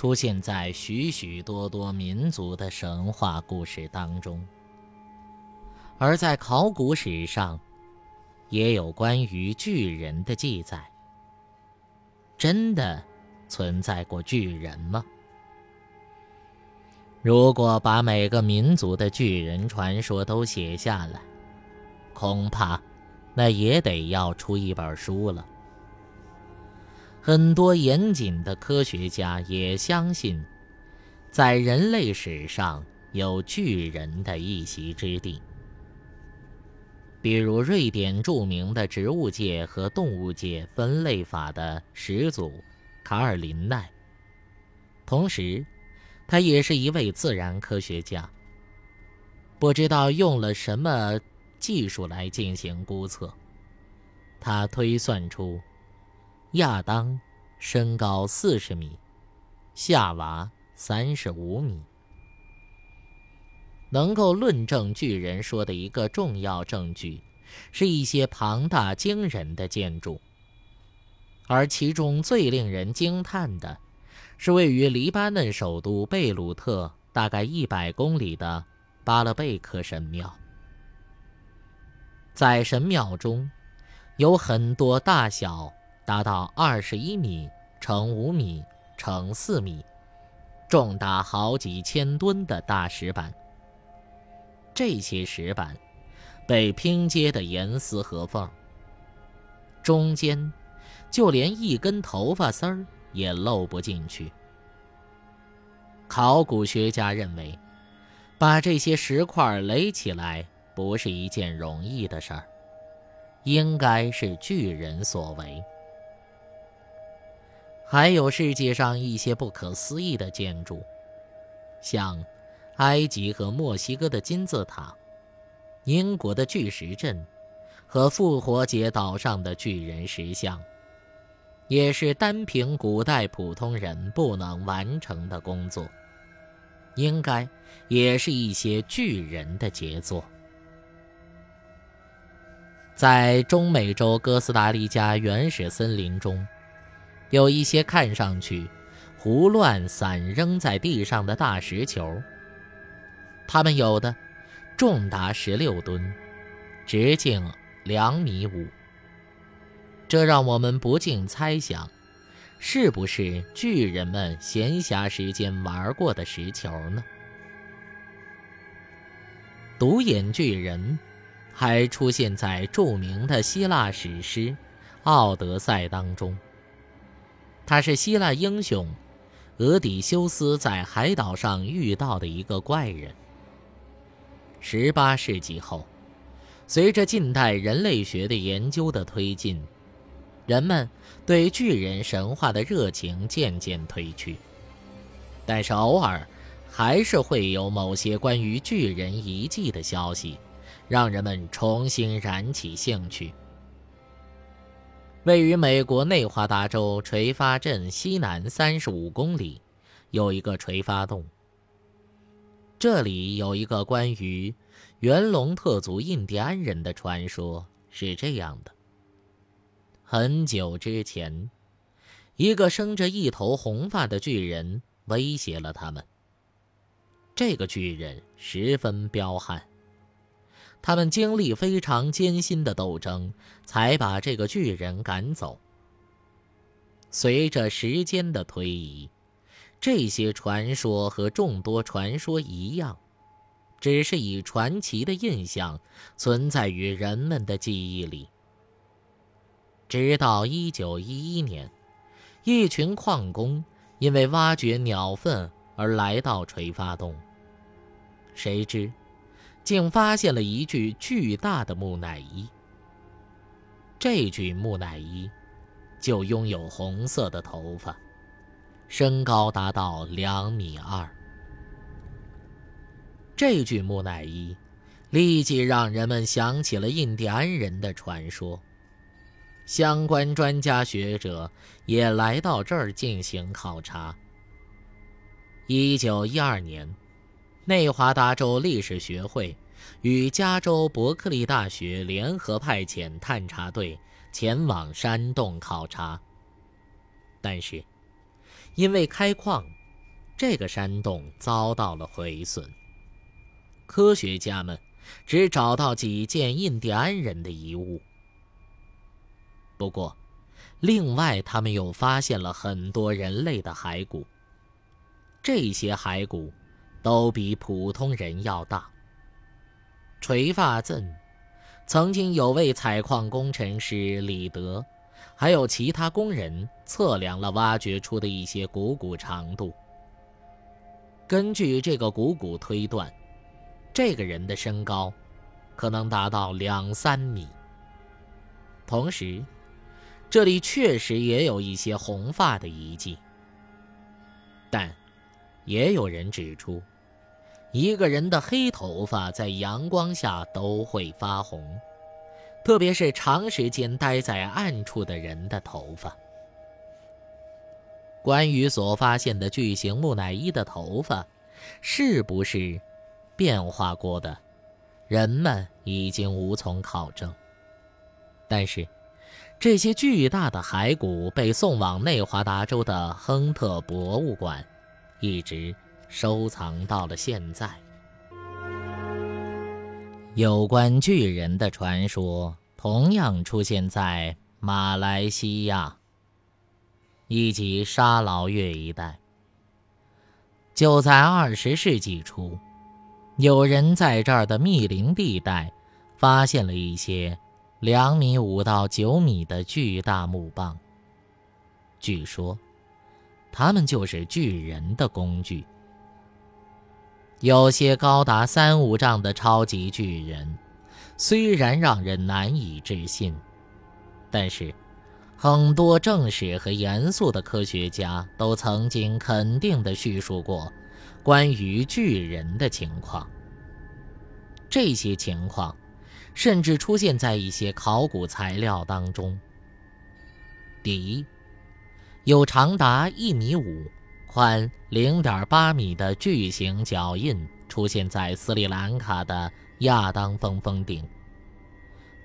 出现在许许多多民族的神话故事当中，而在考古史上，也有关于巨人的记载。真的存在过巨人吗？如果把每个民族的巨人传说都写下来，恐怕那也得要出一本书了。很多严谨的科学家也相信，在人类史上有巨人的一席之地。比如，瑞典著名的植物界和动物界分类法的始祖卡尔林奈，同时，他也是一位自然科学家。不知道用了什么技术来进行估测，他推算出。亚当身高四十米，夏娃三十五米。能够论证巨人说的一个重要证据，是一些庞大惊人的建筑。而其中最令人惊叹的，是位于黎巴嫩首都贝鲁特大概一百公里的巴勒贝克神庙。在神庙中，有很多大小。达到二十一米乘五米乘四米，重达好几千吨的大石板。这些石板被拼接的严丝合缝，中间就连一根头发丝儿也漏不进去。考古学家认为，把这些石块垒起来不是一件容易的事儿，应该是巨人所为。还有世界上一些不可思议的建筑，像埃及和墨西哥的金字塔、英国的巨石阵和复活节岛上的巨人石像，也是单凭古代普通人不能完成的工作，应该也是一些巨人的杰作。在中美洲哥斯达黎加原始森林中。有一些看上去胡乱散扔在地上的大石球，它们有的重达十六吨，直径两米五。这让我们不禁猜想，是不是巨人们闲暇时间玩过的石球呢？独眼巨人还出现在著名的希腊史诗《奥德赛》当中。他是希腊英雄俄底修斯在海岛上遇到的一个怪人。十八世纪后，随着近代人类学的研究的推进，人们对巨人神话的热情渐渐褪去，但是偶尔还是会有某些关于巨人遗迹的消息，让人们重新燃起兴趣。位于美国内华达州垂发镇西南三十五公里，有一个垂发洞。这里有一个关于元龙特族印第安人的传说，是这样的：很久之前，一个生着一头红发的巨人威胁了他们。这个巨人十分彪悍。他们经历非常艰辛的斗争，才把这个巨人赶走。随着时间的推移，这些传说和众多传说一样，只是以传奇的印象存在于人们的记忆里。直到1911年，一群矿工因为挖掘鸟粪而来到垂发洞，谁知。竟发现了一具巨大的木乃伊。这具木乃伊就拥有红色的头发，身高达到两米二。这具木乃伊立即让人们想起了印第安人的传说。相关专家学者也来到这儿进行考察。一九一二年，内华达州历史学会与加州伯克利大学联合派遣探查队前往山洞考察。但是，因为开矿，这个山洞遭到了毁损。科学家们只找到几件印第安人的遗物。不过，另外他们又发现了很多人类的骸骨。这些骸骨都比普通人要大。垂发镇曾经有位采矿工程师李德，还有其他工人测量了挖掘出的一些股骨长度。根据这个股骨推断，这个人的身高可能达到两三米。同时，这里确实也有一些红发的遗迹，但。也有人指出，一个人的黑头发在阳光下都会发红，特别是长时间待在暗处的人的头发。关于所发现的巨型木乃伊的头发是不是变化过的，人们已经无从考证。但是，这些巨大的骸骨被送往内华达州的亨特博物馆。一直收藏到了现在。有关巨人的传说同样出现在马来西亚以及沙劳越一带。就在二十世纪初，有人在这儿的密林地带发现了一些两米五到九米的巨大木棒。据说。他们就是巨人的工具。有些高达三五丈的超级巨人，虽然让人难以置信，但是很多正史和严肃的科学家都曾经肯定地叙述过关于巨人的情况。这些情况甚至出现在一些考古材料当中。第一。有长达一米五、宽零点八米的巨型脚印出现在斯里兰卡的亚当峰峰顶，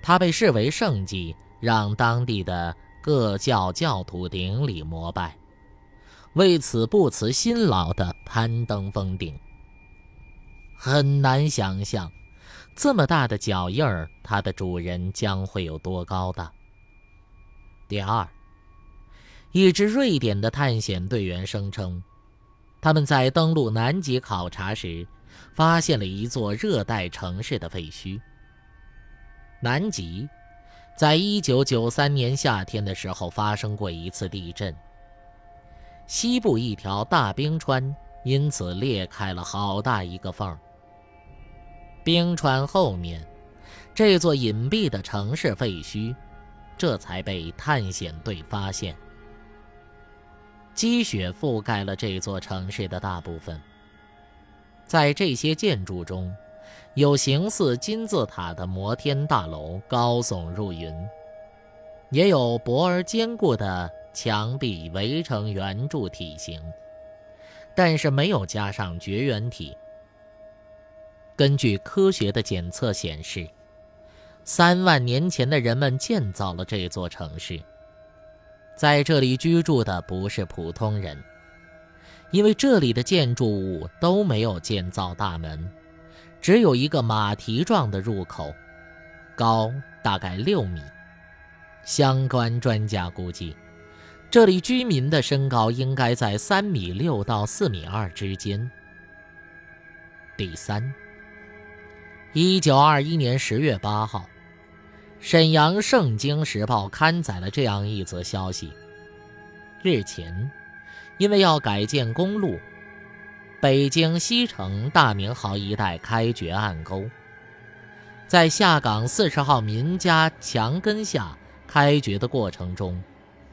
它被视为圣迹，让当地的各教教徒顶礼膜拜，为此不辞辛劳地攀登峰顶。很难想象，这么大的脚印儿，它的主人将会有多高大。第二。一支瑞典的探险队员声称，他们在登陆南极考察时，发现了一座热带城市的废墟。南极，在一九九三年夏天的时候发生过一次地震，西部一条大冰川因此裂开了好大一个缝。冰川后面，这座隐蔽的城市废墟，这才被探险队发现。积雪覆盖了这座城市的大部分。在这些建筑中，有形似金字塔的摩天大楼高耸入云，也有薄而坚固的墙壁围成圆柱体型，但是没有加上绝缘体。根据科学的检测显示，三万年前的人们建造了这座城市。在这里居住的不是普通人，因为这里的建筑物都没有建造大门，只有一个马蹄状的入口，高大概六米。相关专家估计，这里居民的身高应该在三米六到四米二之间。第三，一九二一年十月八号。沈阳《圣经时报》刊载了这样一则消息：日前，因为要改建公路，北京西城大明壕一带开掘暗沟，在下岗四十号民家墙根下开掘的过程中，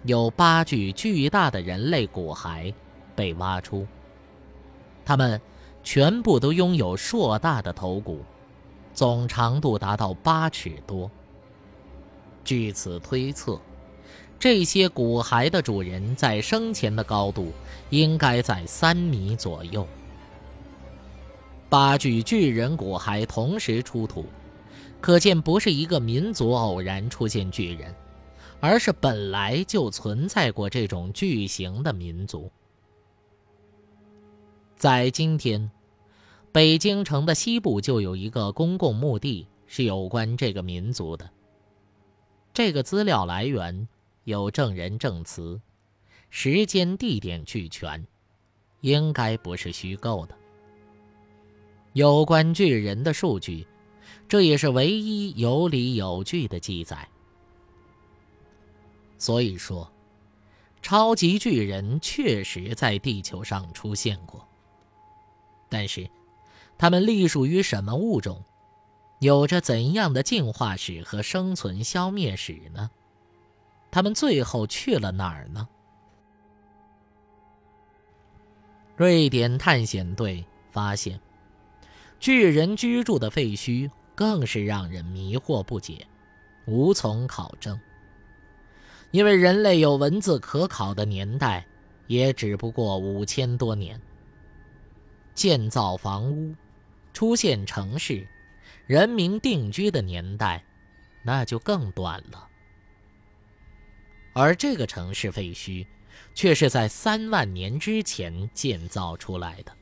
有八具巨大的人类骨骸被挖出，他们全部都拥有硕大的头骨，总长度达到八尺多。据此推测，这些骨骸的主人在生前的高度应该在三米左右。八具巨人骨骸同时出土，可见不是一个民族偶然出现巨人，而是本来就存在过这种巨型的民族。在今天，北京城的西部就有一个公共墓地是有关这个民族的。这个资料来源有证人证词，时间地点俱全，应该不是虚构的。有关巨人的数据，这也是唯一有理有据的记载。所以说，超级巨人确实在地球上出现过。但是，他们隶属于什么物种？有着怎样的进化史和生存消灭史呢？他们最后去了哪儿呢？瑞典探险队发现，巨人居住的废墟更是让人迷惑不解，无从考证。因为人类有文字可考的年代，也只不过五千多年。建造房屋，出现城市。人民定居的年代，那就更短了。而这个城市废墟，却是在三万年之前建造出来的。